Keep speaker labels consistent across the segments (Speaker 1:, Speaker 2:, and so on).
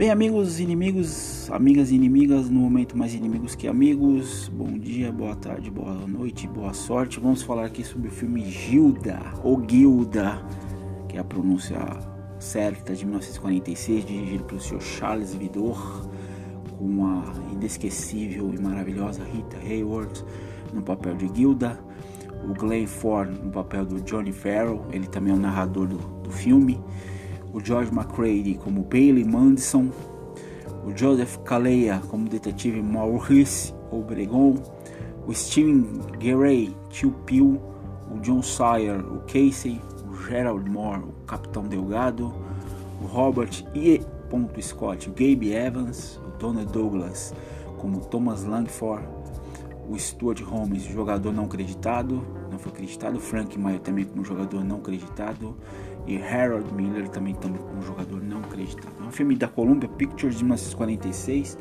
Speaker 1: Bem, amigos, inimigos, amigas e inimigas, no momento mais inimigos que amigos. Bom dia, boa tarde, boa noite, boa sorte. Vamos falar aqui sobre o filme Gilda, ou Gilda, que é a pronúncia certa, de 1946, dirigido pelo Sr. Charles Vidor, com a inesquecível e maravilhosa Rita Hayworth no papel de Gilda, o Glenn Ford no papel do Johnny Farrell, ele também é o narrador do, do filme o George McCready como Bailey Mandison, o Joseph Kaleya como detetive Maurice Obregon, o Steven Geray, Tio Pio, o John Sawyer, o Casey, o Gerald Moore, o Capitão Delgado, o Robert E. Scott, o Gabe Evans, o Donald Douglas como Thomas Langford, o Stuart Holmes, jogador não acreditado, não foi acreditado, Frank Maio também como jogador não acreditado, e Harold Miller também como jogador não acreditado. É um filme da Columbia Pictures de 1946.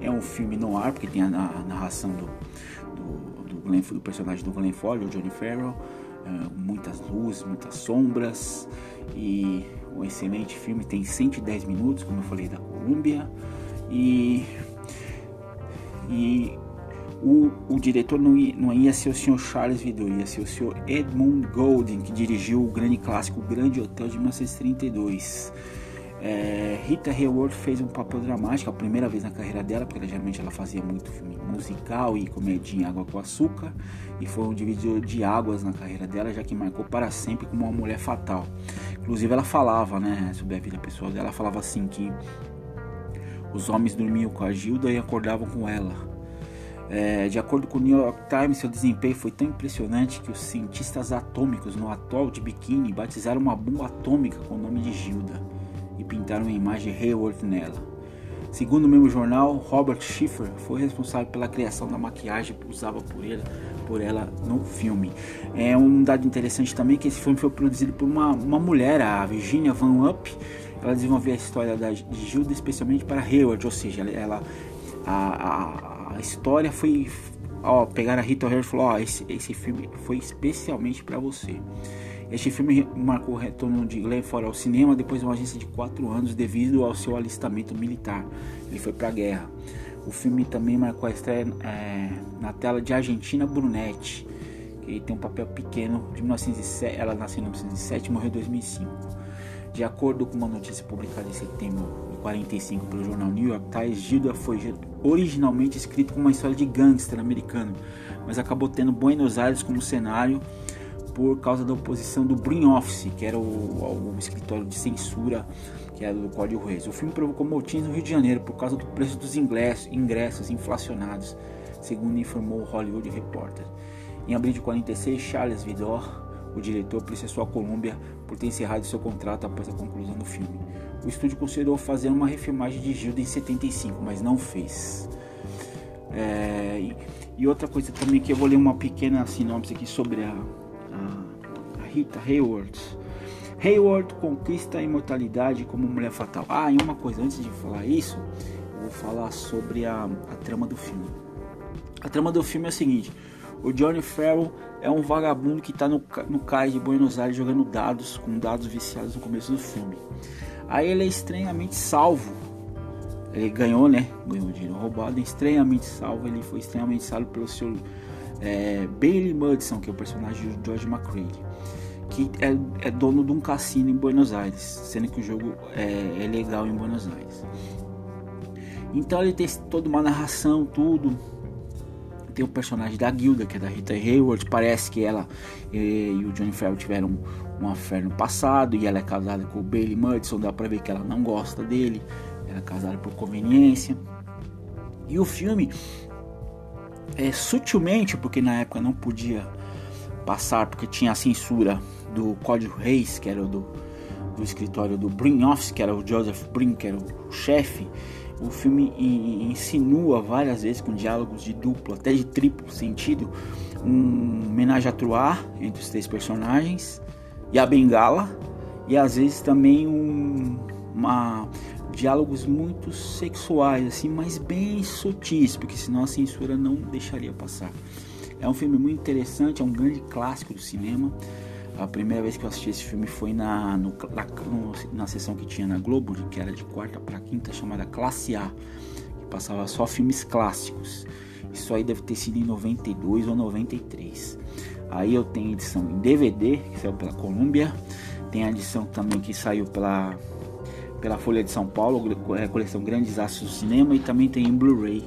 Speaker 1: É um filme no ar, porque tem a, a narração do, do, do, Glenn, do, personagem do Glenn Ford, o Johnny Farrell. É, muitas luzes, muitas sombras. E um excelente filme, tem 110 minutos, como eu falei, da Columbia. E, e o, o diretor não ia, não ia ser o Sr. Charles Vidor, ia ser o Sr. Edmund Golding, que dirigiu o grande clássico Grande Hotel de 1932. É, Rita Hayworth fez um papel dramático, a primeira vez na carreira dela, porque geralmente ela fazia muito filme musical e comedinha Água com Açúcar, e foi um divisor de águas na carreira dela, já que marcou para sempre como uma mulher fatal. Inclusive ela falava, né, sobre a vida pessoal dela, ela falava assim que os homens dormiam com a Gilda e acordavam com ela. É, de acordo com o New York Times, seu desempenho foi tão impressionante que os cientistas atômicos no atol de Bikini batizaram uma bomba atômica com o nome de Gilda e pintaram uma imagem de Hayward nela. Segundo o mesmo jornal, Robert Schiffer foi responsável pela criação da maquiagem usada por ele por ela no filme. É um dado interessante também que esse filme foi produzido por uma, uma mulher, a Virginia Van Up. Ela desenvolveu a história da, de Gilda especialmente para Hayward, ou seja, ela, a, a a história foi. Ó, pegaram a Rita Ora e falou: Ó, esse, esse filme foi especialmente para você. Este filme marcou o retorno de Glenn Ford ao cinema depois de uma agência de 4 anos devido ao seu alistamento militar. Ele foi para a guerra. O filme também marcou a estreia é, na tela de Argentina Brunetti, que tem um papel pequeno de 1907. Ela nasceu em 1907 e morreu em 2005. De acordo com uma notícia publicada em setembro de 45 pelo jornal New York Times, Gilda foi originalmente escrito como uma história de gangster americano, mas acabou tendo Buenos Aires como cenário por causa da oposição do Brin Office, que era o, o, escritório de censura que era do Código Reis. O filme provocou motins no Rio de Janeiro por causa do preço dos ingressos, ingressos inflacionados, segundo informou o Hollywood Reporter. Em abril de 46, Charles Vidor o diretor processou a Columbia por ter encerrado seu contrato após a conclusão do filme. O estúdio considerou fazer uma refilmagem de Gilda em 75, mas não fez. É, e, e, outra coisa também que eu vou ler uma pequena sinopse aqui sobre a, a, a Rita Hayworth. Hayward conquista a imortalidade como mulher fatal. Ah, e uma coisa, antes de falar isso, eu vou falar sobre a, a trama do filme. A trama do filme é a seguinte: o Johnny Farrell é um vagabundo que está no, no cais de Buenos Aires jogando dados, com dados viciados no começo do filme. Aí ele é estranhamente salvo. Ele ganhou, né? Ganhou dinheiro roubado, é estranhamente salvo. Ele foi estranhamente salvo pelo seu é, Bailey Mudson, que é o personagem de George McCready, que é, é, dono de um cassino em Buenos Aires, sendo que o jogo é, é legal em Buenos Aires. Então ele tem toda uma narração, tudo tem o personagem da Gilda, que é da Rita Hayworth. Parece que ela e, e o Johnny Farrell tiveram um affair no passado e ela é casada com o Bailey Mudson. Dá pra ver que ela não gosta dele. Ela é casada por conveniência. E o filme é sutilmente, porque na época não podia passar, porque tinha a censura do Código Reis, que era do, do escritório do Brin Office, que era o Joseph Brin, que era o chefe o filme insinua várias vezes com diálogos de duplo, até de triplo sentido, um homenagem a Troar entre os três personagens e a Bengala, e às vezes também um, uma diálogos muito sexuais, assim, mas bem sutis, porque senão a censura não deixaria passar. É um filme muito interessante, é um grande clássico do cinema. A primeira vez que eu assisti esse filme foi na, no, na, no, na sessão que tinha na Globo, que era de quarta para quinta, chamada Classe A, que passava só filmes clássicos. Isso aí deve ter sido em 92 ou 93. Aí eu tenho edição em DVD, que saiu pela Columbia. Tem a edição também que saiu pela, pela Folha de São Paulo, é, coleção Grandes Astros do Cinema. E também tem em Blu-ray,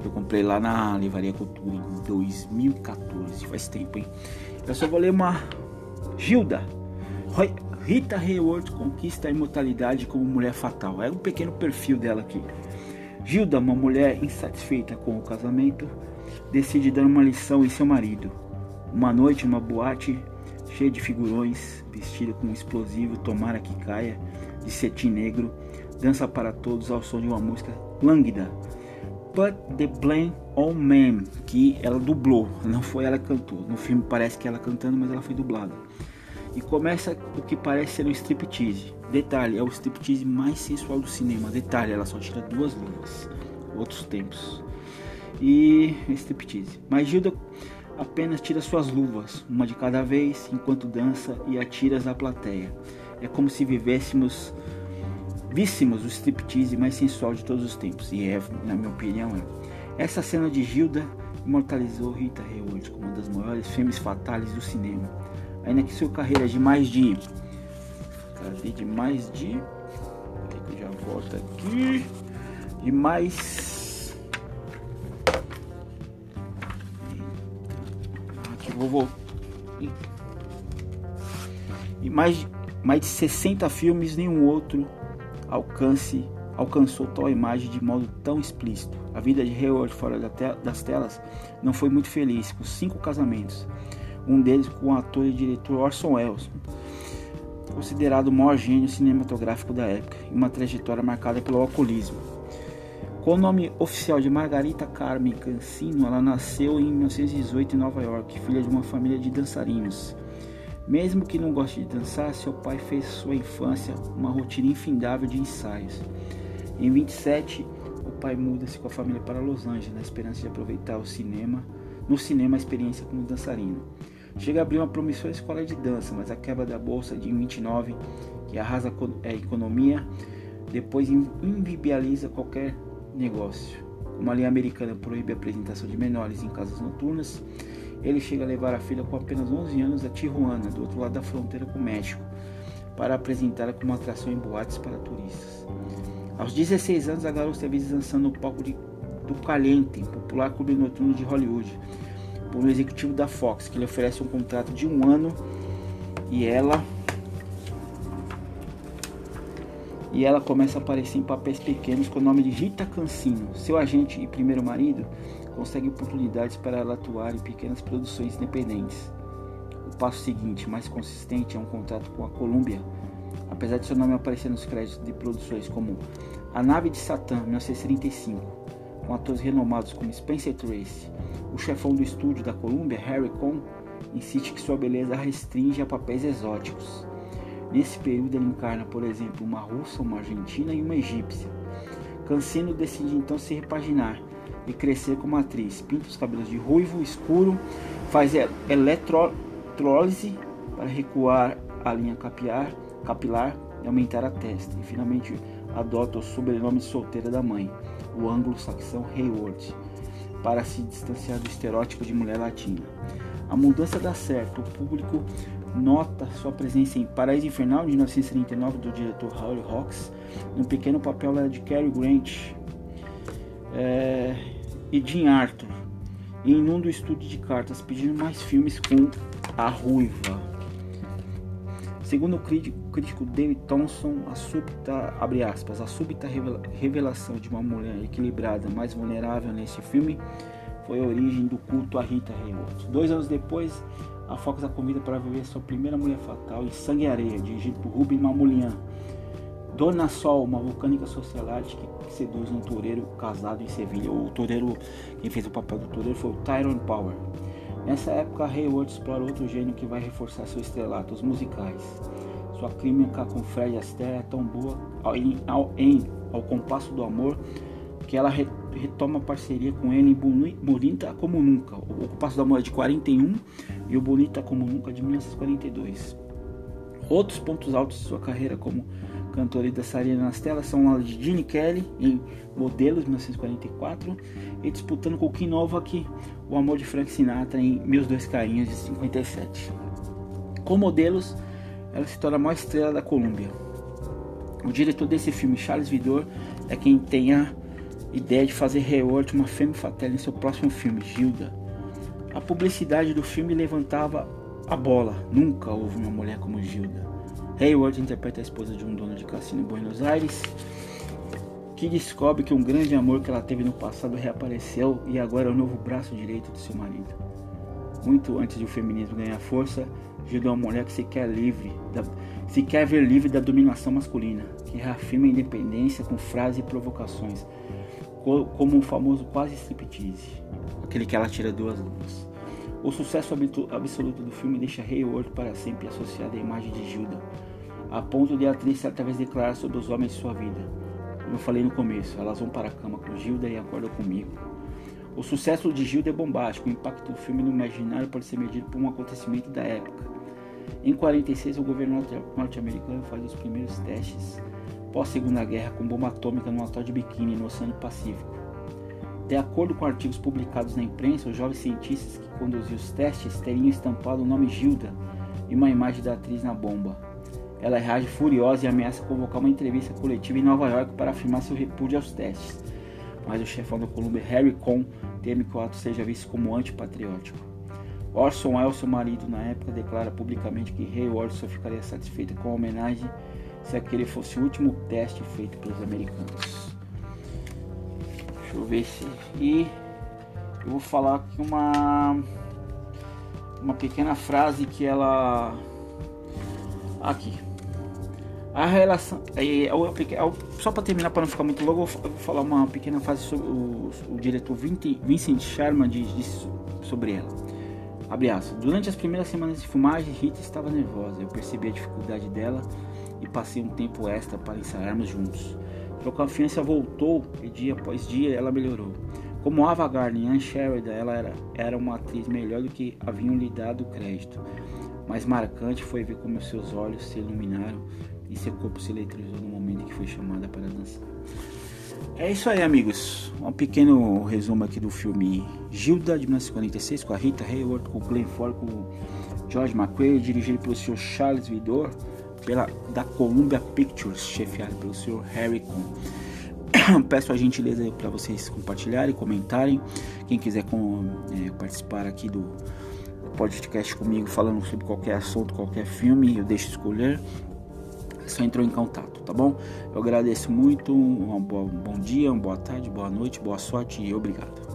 Speaker 1: que eu comprei lá na Livraria Cultura em 2014. Faz tempo, hein? Eu só vou ler uma Gilda. Rita Hayworth conquista a imortalidade como mulher fatal. É um pequeno perfil dela aqui. Gilda, uma mulher insatisfeita com o casamento, decide dar uma lição em seu marido. Uma noite, uma boate cheia de figurões, vestida com um explosivo Tomara que caia, de cetim negro, dança para todos ao som de uma música lânguida. But the Blame on Man, que ela dublou, não foi ela que cantou. No filme parece que ela cantando, mas ela foi dublada e começa o que parece ser um striptease. Detalhe, é o striptease mais sensual do cinema. Detalhe, ela só tira duas luvas. Outros tempos. E striptease. Mas Gilda apenas tira suas luvas, uma de cada vez, enquanto dança e atira à plateia. É como se vivêssemos, víssemos o striptease mais sensual de todos os tempos. E é, na minha opinião, é. Essa cena de Gilda imortalizou Rita Hayworth como uma das maiores filmes fatais do cinema ainda que sua carreira de mais de. Cadê de mais de. Peraí que eu já volto aqui. De mais. Aqui vou. E mais, mais de 60 filmes, nenhum outro alcance alcançou tal imagem de modo tão explícito. A vida de Hayward fora das telas não foi muito feliz, com cinco casamentos, um deles com o ator e diretor Orson Welles, considerado o maior gênio cinematográfico da época, e uma trajetória marcada pelo alcoolismo. Com o nome oficial de Margarita Carmen Cancino, ela nasceu em 1918 em Nova York, filha de uma família de dançarinos. Mesmo que não goste de dançar, seu pai fez sua infância uma rotina infindável de ensaios. Em 27, o pai muda-se com a família para Los Angeles, na esperança de aproveitar o cinema, no cinema a experiência como dançarino. Chega a abrir uma promissora escola de dança, mas a quebra da bolsa de 29, que arrasa a economia, depois invibializa qualquer negócio. Como a lei americana proíbe a apresentação de menores em casas noturnas, ele chega a levar a filha com apenas 11 anos a Tijuana, do outro lado da fronteira com o México, para apresentá-la como atração em boates para turistas. Aos 16 anos, a garota é vista dançando no palco de, do Caliente, popular clube noturno de Hollywood, por um executivo da Fox, que lhe oferece um contrato de um ano e ela e ela começa a aparecer em papéis pequenos com o nome de Rita Cancino. Seu agente e primeiro marido consegue oportunidades para ela atuar em pequenas produções independentes. O passo seguinte, mais consistente, é um contrato com a Columbia. Apesar de seu nome aparecer nos créditos de produções como A Nave de Satã, 1935, com atores renomados como Spencer Tracy, o chefão do estúdio da Columbia, Harry Cohn, insiste que sua beleza restringe a papéis exóticos. Nesse período ele encarna, por exemplo, uma russa, uma argentina e uma egípcia. Cancino decide então se repaginar e crescer como atriz. Pinta os cabelos de ruivo escuro, faz eletrólise para recuar a linha capilar, capilar e aumentar a testa. E finalmente adota o sobrenome de solteira da mãe o anglo-saxão Hayward, para se distanciar do estereótipo de mulher latina. A mudança dá certo, o público nota sua presença em Paraíso Infernal de 1939 do diretor Howard Hawks, no pequeno papel de Cary Grant é, e Jim Arthur, e inunda o estúdio de cartas pedindo mais filmes com a ruiva. Segundo o crítico David Thompson, a súbita, aspas, a súbita revelação de uma mulher equilibrada, mais vulnerável nesse filme foi a origem do culto a Rita Hayworth. Dois anos depois, a Fox a convida para viver sua primeira mulher fatal em Sangue e Areia, dirigido por Ruben Mamoulian. Dona Sol, uma vulcânica socialite que seduz um toureiro casado em Sevilha. O toureiro, quem fez o papel do toureiro foi o Tyrone Power. Nessa época, Hayward explora outro gênio que vai reforçar seu estrelato, os musicais. Sua química com Fred Astaire é tão boa ao, ao, em, ao compasso do amor que ela re, retoma parceria com ele em Bonita Como Nunca, o Passo da Moda de 41 e o Bonita Como Nunca de 1942. Outros pontos altos de sua carreira como cantora e dançarina nas telas são a de Gene Kelly em Modelos 1944 e disputando com Kim Novak o amor de Frank Sinatra em Meus Dois Carinhas de 57. Com Modelos, ela se torna a maior estrela da Colômbia. O diretor desse filme, Charles Vidor, é quem tem a ideia de fazer Hayward uma femme fatale em seu próximo filme, Gilda. A publicidade do filme levantava a bola. Nunca houve uma mulher como Gilda. Hayward interpreta a esposa de um dono de cassino em Buenos Aires, que descobre que um grande amor que ela teve no passado reapareceu e agora é o novo braço direito de seu marido. Muito antes de o feminismo ganhar força, Gilda é uma mulher que se quer livre, da, se quer ver livre da dominação masculina, que reafirma a independência com frases e provocações, como o famoso quase striptease, aquele que ela tira duas luvas. O sucesso absoluto do filme deixa Hayward para sempre associada à imagem de Gilda, a ponto de a atriz certa vez declarar sobre os homens de sua vida. Como eu falei no começo, elas vão para a cama com Gilda e acordam comigo. O sucesso de Gilda é bombástico, o impacto do filme no imaginário pode ser medido por um acontecimento da época. Em 46, o governo norte-americano faz os primeiros testes pós-segunda guerra com bomba atômica no atol de Bikini no Oceano Pacífico. De acordo com artigos publicados na imprensa, os jovens cientistas que conduziam os testes teriam estampado o nome Gilda e uma imagem da atriz na bomba. Ela reage furiosa e ameaça convocar uma entrevista coletiva em Nova York para afirmar seu repúdio aos testes. Mas o chefão da Colômbia, Harry Cohn, teme que o ato seja visto como antipatriótico. Orson Welles, seu marido na época, declara publicamente que Hayward só ficaria satisfeito com a homenagem se aquele fosse o último teste feito pelos americanos. Deixa eu ver se. E eu vou falar aqui uma. Uma pequena frase que ela. Aqui. A relação. É, é, é, só para terminar, para não ficar muito longo, eu vou falar uma pequena frase sobre o, o diretor Vincent Sharma disse sobre ela. Abre. Durante as primeiras semanas de filmagem, Rita estava nervosa. Eu percebi a dificuldade dela e passei um tempo extra para ensaiarmos juntos. Sua confiança voltou e dia após dia ela melhorou. Como Ava Gardner Anne Sheridan, ela era, era uma atriz melhor do que haviam lhe dado crédito. Mais marcante foi ver como seus olhos se iluminaram e seu corpo se eletrizou no momento em que foi chamada para dançar. É isso aí, amigos. Um pequeno resumo aqui do filme Gilda de 1946 com a Rita Hayworth, com o Glenn Ford, com o George McQuarrie, dirigido pelo Sr. Charles Vidor pela, da Columbia Pictures, chefiado pelo Sr. Harry Cohn. Peço a gentileza para vocês compartilharem, comentarem. Quem quiser com, é, participar aqui do podcast comigo, falando sobre qualquer assunto, qualquer filme, eu deixo escolher. É só entrou em contato, tá bom? Eu agradeço muito. Um bom, bom dia, uma boa tarde, boa noite, boa sorte e obrigado.